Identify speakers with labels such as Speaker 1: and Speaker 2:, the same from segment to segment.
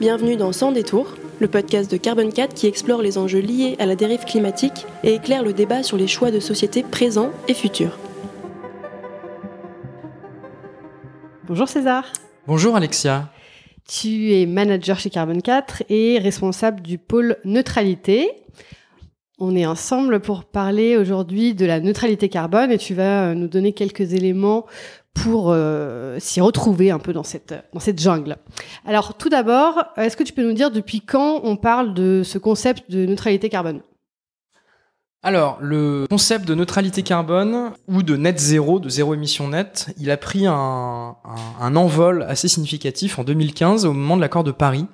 Speaker 1: Bienvenue dans Sans détour, le podcast de Carbon 4 qui explore les enjeux liés à la dérive climatique et éclaire le débat sur les choix de société présents et futurs.
Speaker 2: Bonjour César.
Speaker 3: Bonjour Alexia.
Speaker 2: Tu es manager chez Carbon 4 et responsable du pôle neutralité. On est ensemble pour parler aujourd'hui de la neutralité carbone et tu vas nous donner quelques éléments pour euh, s'y retrouver un peu dans cette jungle. Alors tout d'abord, est-ce que tu peux nous dire depuis quand on parle de ce concept de neutralité carbone?
Speaker 3: Alors, le concept de neutralité carbone ou de net zéro, de zéro émission nette, il a pris un, envol assez significatif en 2015 au moment de l'accord de Paris,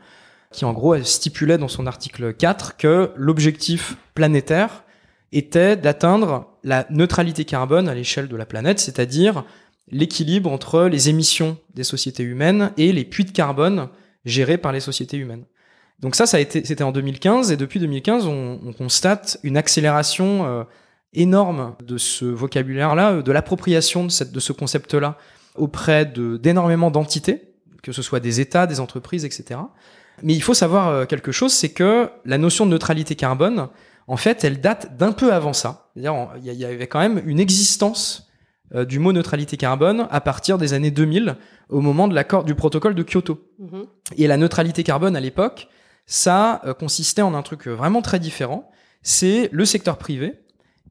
Speaker 3: qui en gros stipulait dans son article 4 que l'objectif planétaire était d'atteindre la neutralité carbone à l'échelle de la planète, c'est-à-dire l'équilibre entre les émissions des sociétés humaines et les puits de carbone gérés par les sociétés humaines. Donc ça, ça a été, c'était en 2015 et depuis 2015, on, on constate une accélération euh, énorme de ce vocabulaire-là, euh, de l'appropriation de, cette, de ce concept-là auprès de d'énormément d'entités, que ce soit des États, des entreprises, etc. Mais il faut savoir euh, quelque chose, c'est que la notion de neutralité carbone, en fait, elle date d'un peu avant ça. C'est-à-dire, il y avait quand même une existence euh, du mot neutralité carbone à partir des années 2000, au moment de l'accord du protocole de Kyoto. Mmh. Et la neutralité carbone à l'époque, ça euh, consistait en un truc vraiment très différent. C'est le secteur privé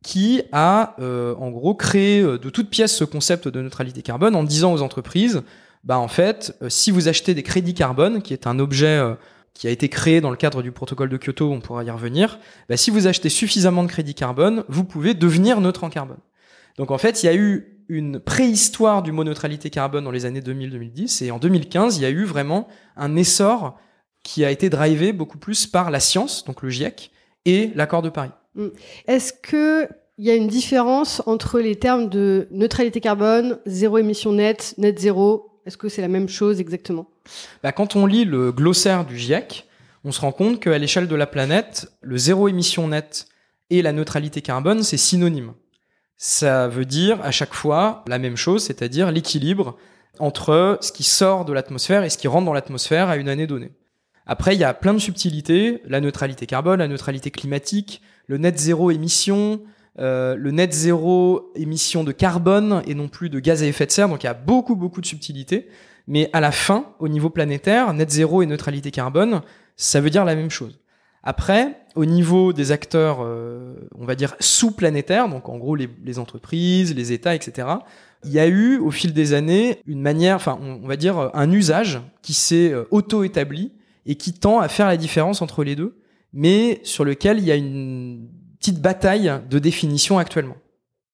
Speaker 3: qui a euh, en gros créé de toutes pièces ce concept de neutralité carbone en disant aux entreprises, bah en fait, si vous achetez des crédits carbone, qui est un objet qui a été créé dans le cadre du protocole de Kyoto, on pourra y revenir, bah, si vous achetez suffisamment de crédits carbone, vous pouvez devenir neutre en carbone. Donc en fait, il y a eu une préhistoire du mot neutralité carbone dans les années 2000-2010 et en 2015, il y a eu vraiment un essor qui a été drivé beaucoup plus par la science, donc le GIEC, et l'accord de Paris.
Speaker 2: Mm. Est-ce que il y a une différence entre les termes de neutralité carbone, zéro émission nette, net zéro? Est-ce que c'est la même chose exactement?
Speaker 3: Bah, Quand on lit le glossaire du GIEC, on se rend compte qu'à l'échelle de la planète, le zéro émission nette et la neutralité carbone, c'est synonyme ça veut dire à chaque fois la même chose, c'est-à-dire l'équilibre entre ce qui sort de l'atmosphère et ce qui rentre dans l'atmosphère à une année donnée. Après, il y a plein de subtilités, la neutralité carbone, la neutralité climatique, le net zéro émission, euh, le net zéro émission de carbone et non plus de gaz à effet de serre. Donc il y a beaucoup, beaucoup de subtilités. Mais à la fin, au niveau planétaire, net zéro et neutralité carbone, ça veut dire la même chose. Après, au niveau des acteurs, euh, on va dire sous-planétaires, donc en gros les, entreprises, les États, etc., il y a eu au fil des années une manière, enfin on, va dire un usage qui s'est euh, auto-établi et qui tend à faire la différence entre les deux, mais sur lequel il y a une petite bataille de définition actuellement.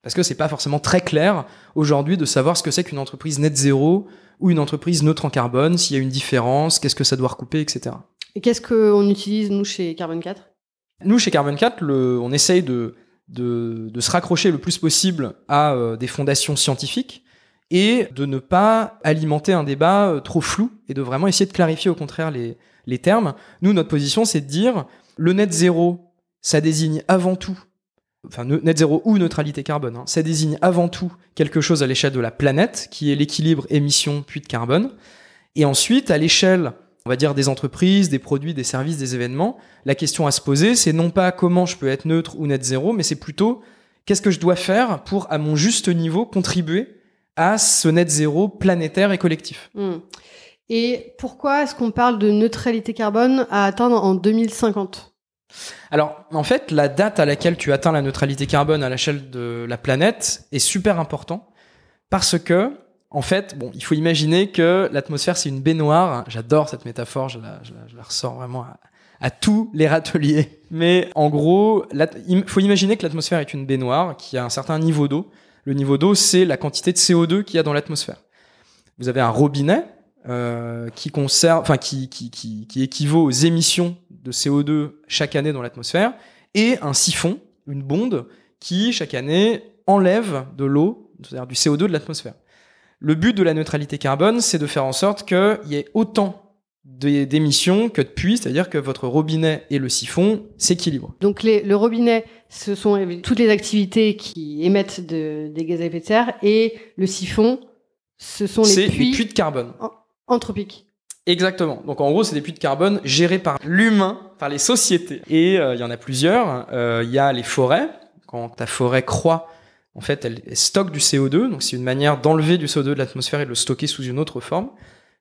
Speaker 3: Parce que c'est pas forcément très clair aujourd'hui de savoir ce que c'est qu'une entreprise net zéro ou une entreprise neutre en carbone, s'il y a une différence, qu'est-ce que ça doit recouper, etc.
Speaker 2: Et qu'est-ce qu'on utilise, nous, chez Carbon 4
Speaker 3: Nous, chez Carbon 4, le, on essaye de, se raccrocher le plus possible à euh, des fondations scientifiques et de ne pas alimenter un débat euh, trop flou et de vraiment essayer de clarifier au contraire les, termes. Nous, notre position, c'est de dire le net zéro, ça désigne avant tout, enfin net zéro ou neutralité carbone, hein, ça désigne avant tout quelque chose à l'échelle de la planète, qui est l'équilibre émission puis de carbone. Et ensuite, à l'échelle on va dire des entreprises, des produits, des services, des événements, la question à se poser, c'est non pas comment je peux être neutre ou net zéro, mais c'est plutôt qu'est-ce que je dois faire pour, à mon juste niveau, contribuer à ce net zéro planétaire et collectif.
Speaker 2: Hmm. Et pourquoi est-ce qu'on parle de neutralité carbone à atteindre en 2050
Speaker 3: alors, en fait, la date à laquelle tu atteins la neutralité carbone à l'échelle de la planète est super important parce que en fait, bon, il faut imaginer que l'atmosphère c'est une baignoire. J'adore cette métaphore, je la, je ressors vraiment à, tous les râteliers. Mais en gros, il faut imaginer que l'atmosphère est une baignoire qui a un certain niveau d'eau. Le niveau d'eau, c'est la quantité de CO2 qu'il y a dans l'atmosphère. Vous avez un robinet euh, qui conserve, enfin qui, qui équivaut aux émissions de CO2 chaque année dans l'atmosphère, et un siphon, une bonde, qui chaque année enlève de l'eau, c'est-à-dire du CO2 de l'atmosphère. Le but de la neutralité carbone, c'est de faire en sorte qu'il y ait autant d'émissions que de puits, c'est-à-dire que votre robinet et le siphon s'équilibrent.
Speaker 2: Donc les, le robinet, ce sont toutes les activités qui émettent de, des gaz à effet de serre, et le siphon, ce sont les puits,
Speaker 3: les puits de carbone.
Speaker 2: anthropiques.
Speaker 3: Exactement. Donc en gros, c'est des puits de carbone gérés par l'humain, par les sociétés. Et euh, il y en a plusieurs. Euh, Il y a les forêts. Quand ta forêt croît, en fait, elle, elle stocke du CO2. Donc c'est une manière d'enlever du CO2 de l'atmosphère et de le stocker sous une autre forme.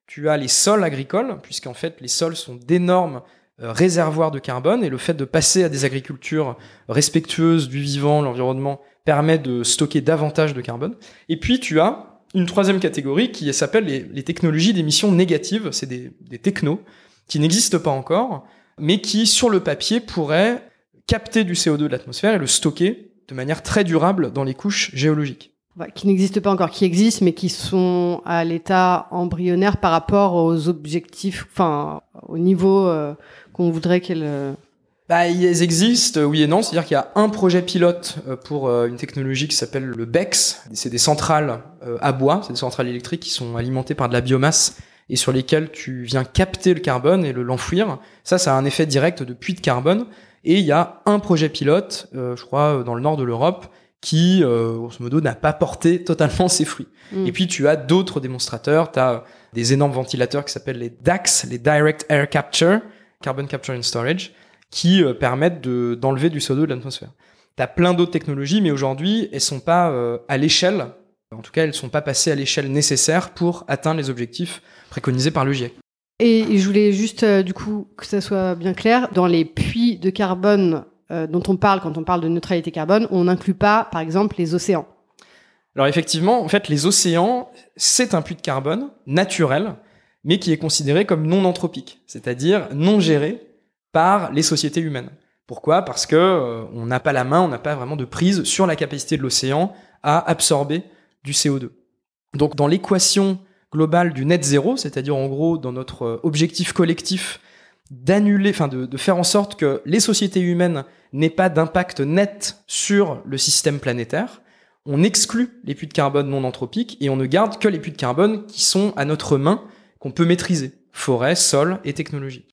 Speaker 3: Tu as les sols agricoles, puisqu'en fait, les sols sont d'énormes euh, réservoirs de carbone. Et le fait de passer à des agricultures respectueuses du vivant, l'environnement, permet de stocker davantage de carbone. Et puis tu as une troisième catégorie qui s'appelle les, technologies d'émissions négatives. C'est des, des technos qui n'existent pas encore, mais qui, sur le papier, pourraient capter du CO2 de l'atmosphère et le stocker de manière très durable dans les couches géologiques.
Speaker 2: Qui n'existent pas encore, qui existent, mais qui sont à l'état embryonnaire par rapport aux objectifs, enfin, au niveau euh, qu'on voudrait qu'elles. euh,
Speaker 3: Bah, ils existent, oui et non. C'est-à-dire qu'il y a un projet pilote euh, pour une technologie qui s'appelle le BEX. C'est des centrales à bois, c'est des centrales électriques qui sont alimentées par de la biomasse et sur lesquelles tu viens capter le carbone et le l'enfouir. Ça, ça a un effet direct de puits de carbone. Et il y a un projet pilote, euh, je crois, dans le nord de l'Europe, qui, euh, grosso modo, n'a pas porté totalement ses fruits.
Speaker 2: Mm.
Speaker 3: Et puis tu as d'autres démonstrateurs, tu as des énormes ventilateurs qui s'appellent les DAX, les Direct Air Capture, Carbon Capture and Storage, qui euh, permettent de- d'enlever du CO2 de l'atmosphère. Tu as plein d'autres technologies, mais aujourd'hui, elles sont pas euh, à l'échelle, en tout cas, elles sont pas passées à l'échelle nécessaire pour atteindre les objectifs préconisés par le GIEC.
Speaker 2: Et je voulais juste, euh, du coup, que ça soit bien clair, dans les puits de carbone euh, dont on parle quand on parle de neutralité carbone, on n'inclut pas, par exemple, les océans.
Speaker 3: Alors effectivement, en fait, les océans, c'est un puits de carbone naturel, mais qui est considéré comme non anthropique, c'est-à-dire non géré par les sociétés humaines. Pourquoi? Parce que euh, on n'a pas la main, on n'a pas vraiment de prise sur la capacité de l'océan à absorber du CO2. Donc dans l'équation globale du net zéro, c'est-à-dire en gros dans notre euh, objectif collectif d'annuler, enfin de, de faire en sorte que les sociétés humaines n'aient pas d'impact net sur le système planétaire, on exclut les puits de carbone non anthropiques et on ne garde que les puits de carbone qui sont à notre main, qu'on peut maîtriser. Forêt, sol et technologie.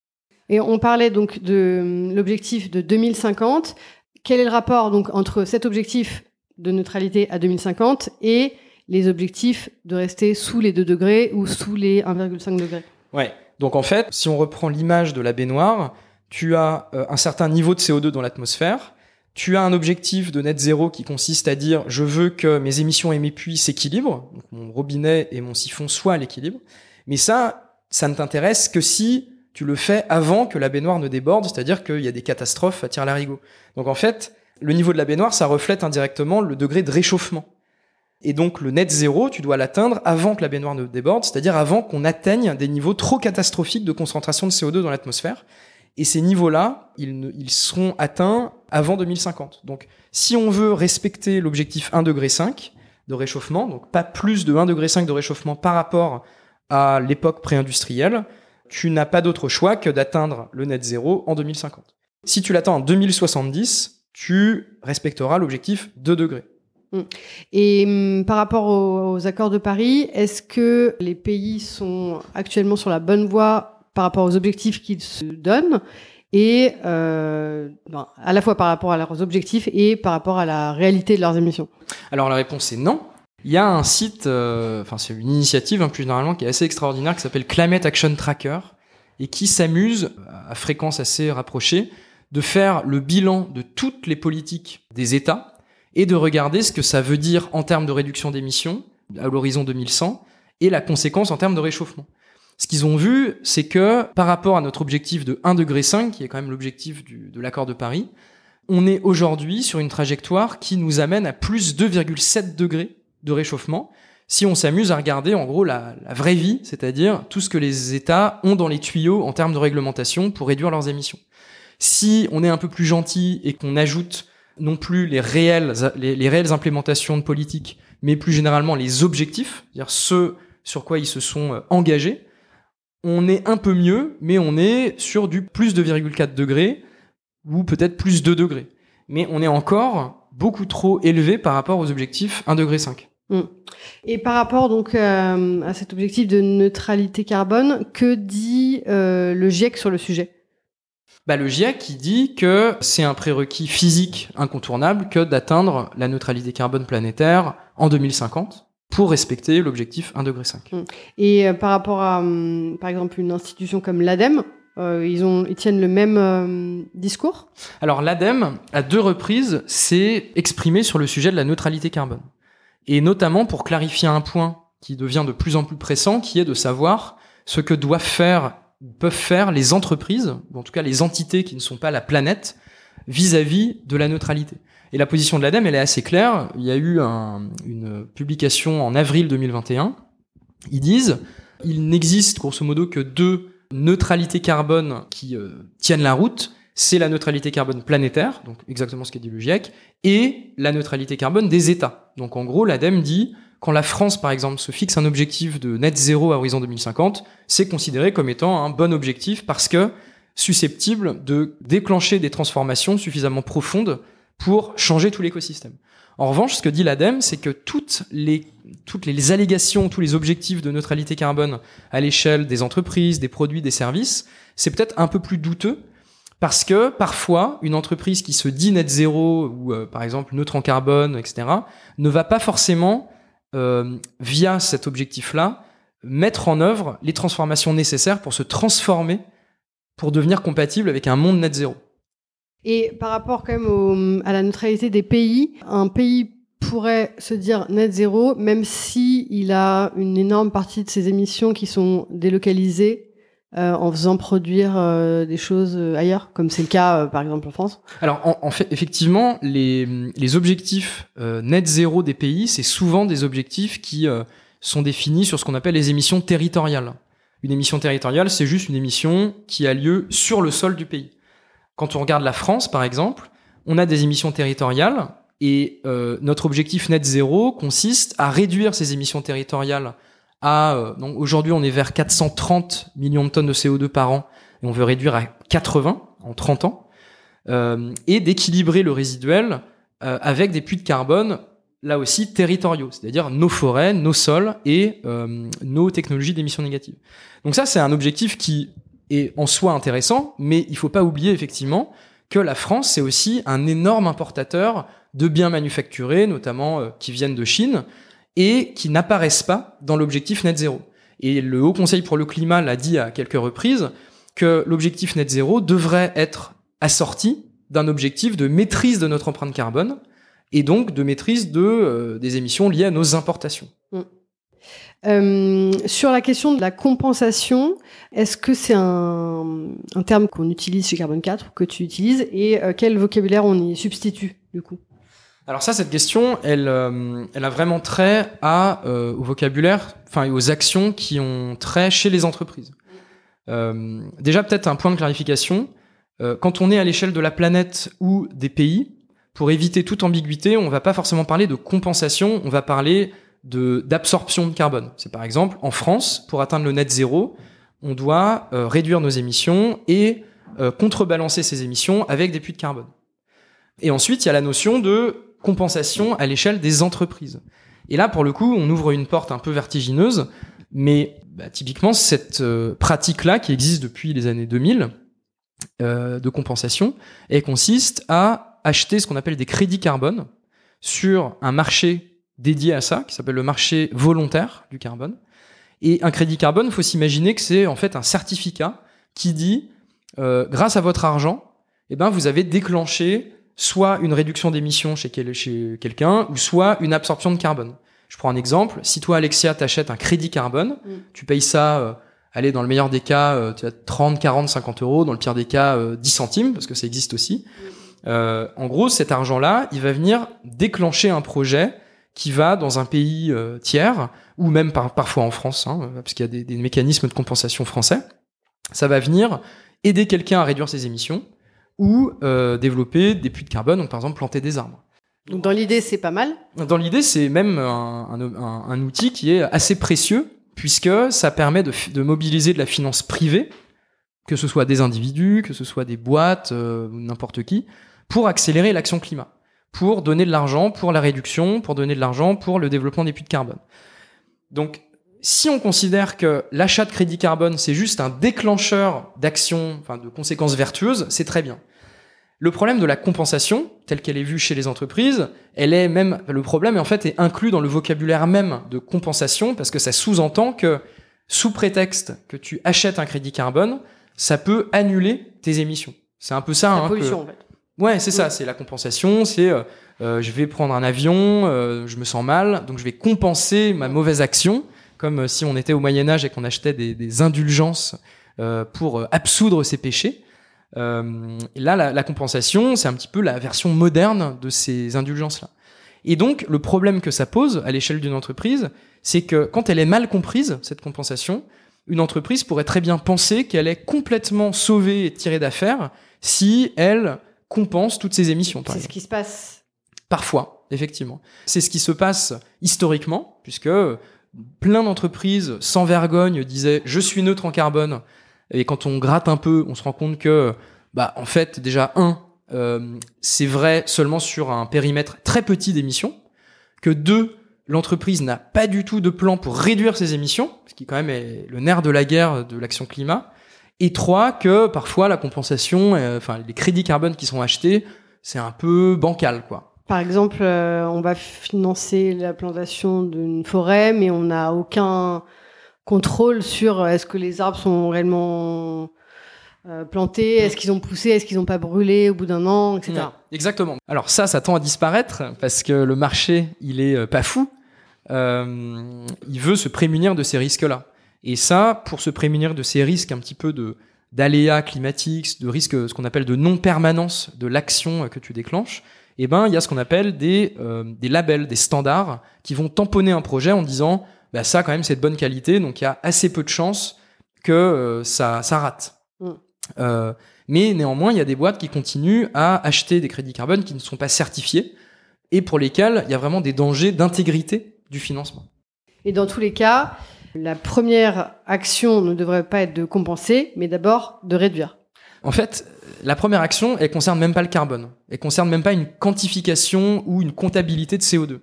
Speaker 2: Et on parlait donc de hum, l'objectif de 2050. Quel est le rapport donc entre cet objectif de neutralité à 2050 et les objectifs de rester sous les 2 degrés ou sous les 1,5 degrés
Speaker 3: Ouais. Donc en fait, si on reprend l'image de la baignoire, tu as euh, un certain niveau de CO2 dans l'atmosphère, tu as un objectif de net zéro qui consiste à dire je veux que mes émissions et mes puits s'équilibrent, donc mon robinet et mon siphon soient à l'équilibre. Mais ça, ça ne t'intéresse que si tu le fais avant que la baignoire ne déborde, c'est-à-dire qu'il y a des catastrophes à tir larigot. Donc en fait, le niveau de la baignoire, ça reflète indirectement le degré de réchauffement. Et donc le net zéro, tu dois l'atteindre avant que la baignoire ne déborde, c'est-à-dire avant qu'on atteigne des niveaux trop catastrophiques de concentration de CO2 dans l'atmosphère. Et ces niveaux-là, ils, seront atteints avant 2050. Donc si on veut respecter l'objectif 1,5 degré de réchauffement, donc pas plus de 1,5 degré de réchauffement par rapport à l'époque pré-industrielle, tu n'as pas d'autre choix que d'atteindre le net zéro en 2050. Si tu l'attends en 2070, tu respecteras l'objectif 2 degrés.
Speaker 2: Et hum, par rapport aux, aux accords de Paris, est-ce que les pays sont actuellement sur la bonne voie par rapport aux objectifs qu'ils se donnent et euh, ben, à la fois par rapport à leurs objectifs et par rapport à la réalité de leurs émissions?
Speaker 3: Alors la réponse est non. Il y a un site, euh, enfin c'est une initiative hein, plus généralement qui est assez extraordinaire qui s'appelle Climate Action Tracker et qui s'amuse à fréquence assez rapprochée de faire le bilan de toutes les politiques des États et de regarder ce que ça veut dire en termes de réduction d'émissions à l'horizon 2100 et la conséquence en termes de réchauffement. Ce qu'ils ont vu, c'est que par rapport à notre objectif de 1,5 degré, qui est quand même l'objectif de l'accord de Paris, on est aujourd'hui sur une trajectoire qui nous amène à plus 2,7 degrés de réchauffement si on s'amuse à regarder en gros la, la vraie vie, c'est-à-dire tout ce que les États ont dans les tuyaux en termes de réglementation pour réduire leurs émissions. Si on est un peu plus gentil et qu'on ajoute non plus les réelles, les, les réelles implémentations de politique, mais plus généralement les objectifs, c'est-à-dire ceux sur quoi ils se sont euh, engagés, on est un peu mieux, mais on est sur du plus 2,4 degrés ou peut-être plus 2 degrés. Mais on est encore beaucoup trop élevé par rapport aux objectifs 1,5 degré.
Speaker 2: Et par rapport donc euh, à cet objectif de neutralité carbone, que dit euh, le GIEC sur le sujet?
Speaker 3: Bah, le GIEC qui dit que c'est un prérequis physique incontournable que d'atteindre la neutralité carbone planétaire en 2050. pour respecter l'objectif 1,5 degré.
Speaker 2: Et euh, par rapport à, hum, par exemple, une institution comme l'ADEME, euh, ils, ont, ils tiennent le même euh, discours?
Speaker 3: Alors l'ADEME, à deux reprises, s'est exprimé sur le sujet de la neutralité carbone. Et notamment pour clarifier un point qui devient de plus en plus pressant, qui est de savoir ce que doivent faire, peuvent faire les entreprises, en tout cas les entités qui ne sont pas la planète, vis-à-vis de la neutralité. Et la position de l'ADEME, elle est assez claire. Il y a eu un, une publication en avril 2021. Ils disent, il n'existe grosso modo que deux neutralités carbone qui euh, tiennent la route. C'est la neutralité carbone planétaire, donc exactement ce qu'a dit le GIEC, et la neutralité carbone des États. Donc en gros, l'ADEME dit, quand la France, par exemple, se fixe un objectif de net zéro à horizon 2050, c'est considéré comme étant un bon objectif parce que susceptible de déclencher des transformations suffisamment profondes pour changer tout l'écosystème. En revanche, ce que dit l'ADEME, c'est que toutes les, toutes les allégations, tous les objectifs de neutralité carbone à l'échelle des entreprises, des produits, des services, c'est peut-être un peu plus douteux parce que parfois, une entreprise qui se dit net zéro ou euh, par exemple neutre en carbone, etc., ne va pas forcément, euh, via cet objectif-là, mettre en œuvre les transformations nécessaires pour se transformer pour devenir compatible avec un monde net zéro.
Speaker 2: Et par rapport quand même à la neutralité des pays, un pays pourrait se dire net zéro, même si il a une énorme partie de ses émissions qui sont délocalisées euh, en faisant produire euh, des choses euh, ailleurs, comme c'est le cas par exemple en France.
Speaker 3: Alors en, fait, effectivement, les, objectifs net zéro des pays, c'est souvent des objectifs qui sont définis sur ce qu'on appelle les émissions territoriales. Une émission territoriale, c'est juste une émission qui a lieu sur le sol du pays. Quand on regarde la France, par exemple, on a des émissions territoriales et notre objectif net zéro consiste à réduire ces émissions territoriales à euh, donc aujourd'hui on est vers 430 millions de tonnes de CO2 par an et on veut réduire à 80 en 30 ans euh, et d'équilibrer le résiduel euh, avec des puits de carbone là aussi territoriaux, c'est-à-dire nos forêts, nos sols et nos technologies d'émissions négatives. Donc ça, c'est un objectif qui est en soi intéressant, mais il faut pas oublier effectivement que la France, c'est aussi un énorme importateur de biens manufacturés, notamment qui viennent de Chine, et qui n'apparaissent pas dans l'objectif net zéro. Et le Haut Conseil pour le climat l'a dit à quelques reprises, que l'objectif net zéro devrait être assorti d'un objectif de maîtrise de notre empreinte carbone, et donc de maîtrise de, euh, des émissions liées à nos importations. Mm.
Speaker 2: Euh, sur la question de la compensation, est-ce que c'est un, un, terme qu'on utilise chez Carbone 4 ou que tu utilises et euh, quel vocabulaire on y substitue du coup?
Speaker 3: Alors ça, cette question, elle, euh, elle a vraiment trait à, euh, au vocabulaire, enfin aux actions qui ont trait chez les entreprises. déjà peut-être un point de clarification. quand on est à l'échelle de la planète ou des pays, pour éviter toute ambiguïté, on va pas forcément parler de compensation, on va parler de d'absorption de carbone. C'est par exemple en France, pour atteindre le net zéro, on doit euh, réduire nos émissions et euh, contrebalancer ces émissions avec des puits de carbone. Et ensuite, il y a la notion de compensation à l'échelle des entreprises. Et là, pour le coup, on ouvre une porte un peu vertigineuse, mais bah, typiquement, cette euh, pratique-là, qui existe depuis les années 2000, de compensation, elle consiste à acheter ce qu'on appelle des crédits carbone sur un marché dédié à ça, qui s'appelle le marché volontaire du carbone. Et un crédit carbone, il faut s'imaginer que c'est en fait un certificat qui dit, euh, grâce à votre argent, eh ben, vous avez déclenché soit une réduction d'émissions chez, chez quelqu'un, ou soit une absorption de carbone. Je prends un exemple. Si toi, Alexia, t'achètes un crédit carbone, mm. tu payes ça, euh, allez, dans le meilleur des cas, euh, tu as 30, 40, 50 euros, dans le pire des cas, 10 centimes, parce que ça existe aussi. Mm. Euh, en gros, cet argent-là, il va venir déclencher un projet qui va dans un pays euh, tiers, ou même parfois en France, hein, parce qu'il y a des, mécanismes de compensation français. Ça va venir aider quelqu'un à réduire ses émissions ou euh, développer des puits de carbone, donc par exemple planter des arbres.
Speaker 2: Donc dans l'idée, c'est pas mal.
Speaker 3: Dans l'idée, c'est même un, outil qui est assez précieux puisque ça permet de, de, mobiliser de la finance privée, que ce soit des individus, que ce soit des boîtes, n'importe qui, pour accélérer l'action climat, pour donner de l'argent pour la réduction, pour donner de l'argent pour le développement des puits de carbone. Donc, si on considère que l'achat de crédit carbone, c'est juste un déclencheur d'action, enfin de conséquences vertueuses, c'est très bien. Le problème de la compensation, telle qu'elle est vue chez les entreprises, elle est même, le problème en fait est inclus dans le vocabulaire même de compensation parce que ça sous-entend que sous prétexte que tu achètes un crédit carbone, ça peut annuler tes émissions. C'est un peu ça.
Speaker 2: La
Speaker 3: hein,
Speaker 2: pollution,
Speaker 3: que-
Speaker 2: en fait.
Speaker 3: Ouais, c'est ça, c'est la compensation, c'est euh, euh, je vais prendre un avion, euh, je me sens mal, donc je vais compenser ma mauvaise action, comme si on était au Moyen Âge et qu'on achetait des, des indulgences euh, pour absoudre ses péchés. Euh, là, la, la compensation, c'est un petit peu la version moderne de ces indulgences-là. Et donc, le problème que ça pose à l'échelle d'une entreprise, c'est que quand elle est mal comprise, cette compensation, une entreprise pourrait très bien penser qu'elle est complètement sauvée et tirée d'affaire si elle compense toutes ses émissions.
Speaker 2: C'est ce qui se passe.
Speaker 3: Parfois, effectivement. C'est ce qui se passe historiquement, puisque plein d'entreprises sans vergogne disaient je suis neutre en carbone. Et quand on gratte un peu, on se rend compte que, bah, en fait, déjà, un, euh, c'est vrai seulement sur un périmètre très petit d'émissions, que deux, l'entreprise n'a pas du tout de plan pour réduire ses émissions, ce qui quand même est le nerf de la guerre de l'action climat, et trois, que parfois la compensation, euh, enfin les crédits carbone qui sont achetés, c'est un peu bancal, quoi.
Speaker 2: Par exemple, euh, on va financer la plantation d'une forêt, mais on n'a aucun contrôle sur euh, est-ce que les arbres sont réellement euh, plantés, est-ce qu'ils ont poussé, est-ce qu'ils n'ont pas brûlé au bout d'un an, etc.
Speaker 3: Ouais, exactement. Alors ça, ça tend à disparaître parce que le marché, il est euh, pas fou. Euh, il veut se prémunir de ces risques-là. Et ça, pour se prémunir de ces risques un petit peu de d'aléas climatiques, de risques, ce qu'on appelle de non-permanence de l'action que tu déclenches, eh ben, il y a ce qu'on appelle des, euh, des labels, des standards qui vont tamponner un projet en disant, bah, ça, quand même, c'est de bonne qualité, donc il y a assez peu de chances que euh, ça, ça rate.
Speaker 2: Mm.
Speaker 3: Euh, mais néanmoins, il y a des boîtes qui continuent à acheter des crédits carbone qui ne sont pas certifiés et pour lesquels il y a vraiment des dangers d'intégrité du financement.
Speaker 2: Et dans tous les cas, la première action ne devrait pas être de compenser, mais d'abord de réduire.
Speaker 3: En fait, la première action, elle concerne même pas le carbone. Elle concerne même pas une quantification ou une comptabilité de CO2.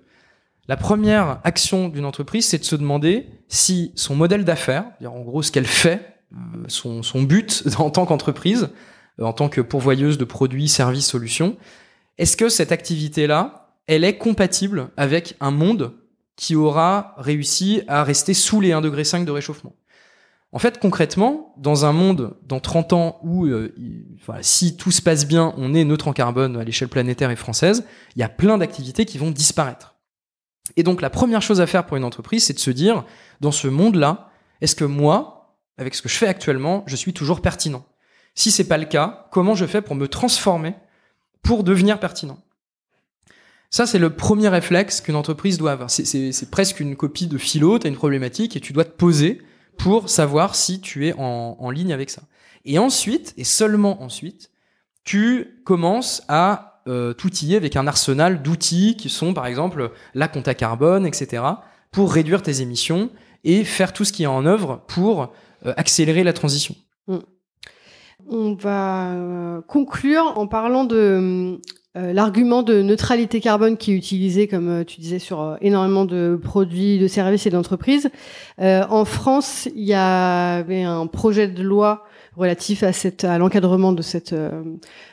Speaker 3: La première action d'une entreprise, c'est de se demander si son modèle d'affaires, en gros ce qu'elle fait, euh, son, but en tant qu'entreprise, euh, en tant que pourvoyeuse de produits, services, solutions, est-ce que cette activité-là, elle est compatible avec un monde qui aura réussi à rester sous les 1,5 degré de réchauffement? En fait, concrètement, dans un monde dans 30 ans où, euh, il- voilà, si tout se passe bien, on est neutre en carbone à l'échelle planétaire et française, il y a plein d'activités qui vont disparaître. Et donc, la première chose à faire pour une entreprise, c'est de se dire, dans ce monde-là, est-ce que moi, avec ce que je fais actuellement, je suis toujours pertinent? Si c'est pas le cas, comment je fais pour me transformer pour devenir pertinent? Ça, c'est le premier réflexe qu'une entreprise doit avoir. C'est- presque une copie de philo, tu as une problématique et tu dois te poser pour savoir si tu es en ligne avec ça. Et ensuite, et seulement ensuite, tu commences à euh, t'outiller avec un arsenal d'outils qui sont par exemple la compta carbone, etc., pour réduire tes émissions et faire tout ce qui est en œuvre pour euh, accélérer la transition.
Speaker 2: On va euh, conclure en parlant de euh, l'argument de neutralité carbone qui est utilisé, comme tu disais, sur énormément de produits, de services et d'entreprises. En France, il y avait un projet de loi relatif à, l'encadrement de cet euh,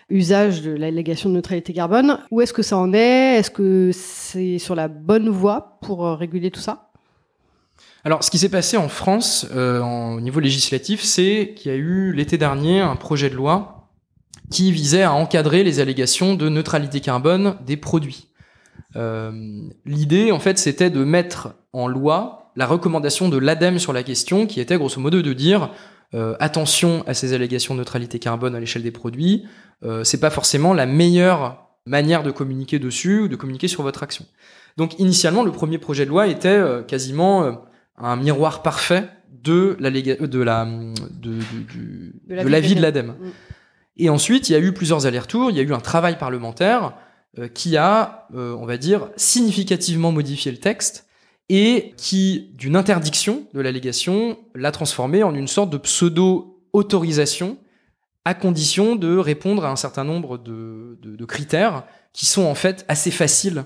Speaker 2: usage de l'allégation de neutralité carbone. Où est-ce que ça en est? Est-ce que c'est sur la bonne voie pour euh, réguler tout ça?
Speaker 3: Alors, ce qui s'est passé en France euh, au niveau législatif, c'est qu'il y a eu l'été dernier un projet de loi qui visait à encadrer les allégations de neutralité carbone des produits. L'idée, en fait, c'était de mettre en loi la recommandation de l'ADEME sur la question, qui était grosso modo de dire euh, attention à ces allégations de neutralité carbone à l'échelle des produits. Euh, c'est pas forcément la meilleure manière de communiquer dessus ou de communiquer sur votre action. Donc, initialement, le premier projet de loi était euh, quasiment euh, un miroir parfait de la euh, de la de, de- du-
Speaker 2: De
Speaker 3: de
Speaker 2: l'avis de
Speaker 3: de l'ADEME.
Speaker 2: Mm.
Speaker 3: Et ensuite, il y a eu plusieurs allers-retours, il y a eu un travail parlementaire euh, qui a, euh, on va dire, significativement modifié le texte et qui, d'une interdiction de l'allégation, l'a transformé en une sorte de pseudo-autorisation à condition de répondre à un certain nombre de critères qui sont en fait assez faciles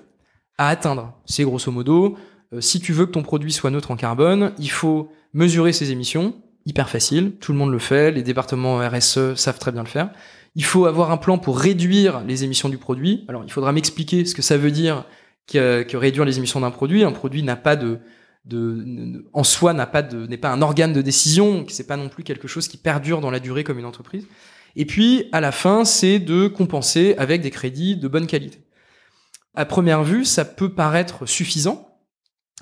Speaker 3: à atteindre. C'est grosso modo, euh, si tu veux que ton produit soit neutre en carbone, il faut mesurer ses émissions, hyper facile, tout le monde le fait, les départements RSE savent très bien le faire. il faut avoir un plan pour réduire les émissions du produit. Alors, il faudra m'expliquer ce que ça veut dire que, que réduire les émissions d'un produit. Un produit n'a pas de, de, en soi n'a pas de, n'est pas un organe de décision, c'est pas non plus quelque chose qui perdure dans la durée comme une entreprise. Et puis, à la fin, c'est de compenser avec des crédits de bonne qualité. À première vue, ça peut paraître suffisant,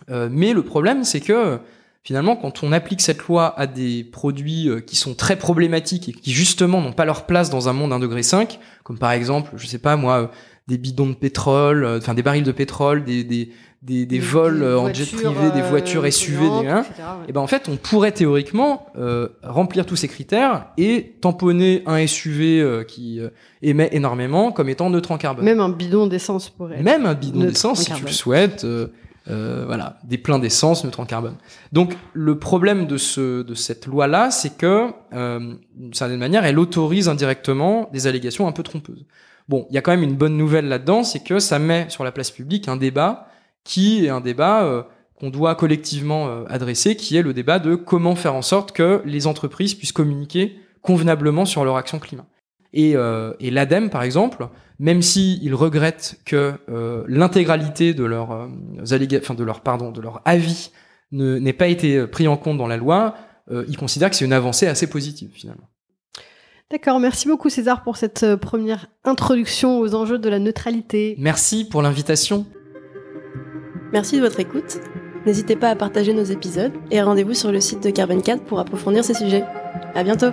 Speaker 3: euh, mais le problème, c'est que finalement, quand on applique cette loi à des produits euh, qui sont très problématiques et qui justement n'ont pas leur place dans un monde 1 degré 5, comme par exemple, je sais pas moi, euh, des bidons de pétrole, enfin des barils de pétrole, des, des, des, des vols en jet privé, des voitures SUV, des, hein, et ben en fait, on pourrait théoriquement euh, remplir tous ces critères et tamponner un SUV qui émet énormément comme étant neutre en carbone.
Speaker 2: Même un bidon d'essence pourrait.
Speaker 3: Même un bidon d'essence, si tu le souhaites. Euh, voilà, des pleins d'essence neutres en carbone. Donc le problème de, ce, de cette loi-là, c'est que, euh, d'une certaine manière, elle autorise indirectement des allégations un peu trompeuses. Bon, il y a quand même une bonne nouvelle là-dedans, c'est que ça met sur la place publique un débat qui est un débat euh, qu'on doit collectivement euh, adresser, qui est le débat de comment faire en sorte que les entreprises puissent communiquer convenablement sur leur action climat. Et, euh, et l'ADEME, par exemple, même si ils regrettent que euh, l'intégralité de leur euh, enfin de leur pardon, de leur avis n'ait pas été euh, pris en compte dans la loi, euh, ils considèrent que c'est une avancée assez positive finalement.
Speaker 2: D'accord, merci beaucoup César pour cette première introduction aux enjeux de la neutralité.
Speaker 3: Merci pour l'invitation.
Speaker 1: Merci de votre écoute. N'hésitez pas à partager nos épisodes et rendez-vous sur le site de Carbon 4 pour approfondir ces sujets. À bientôt!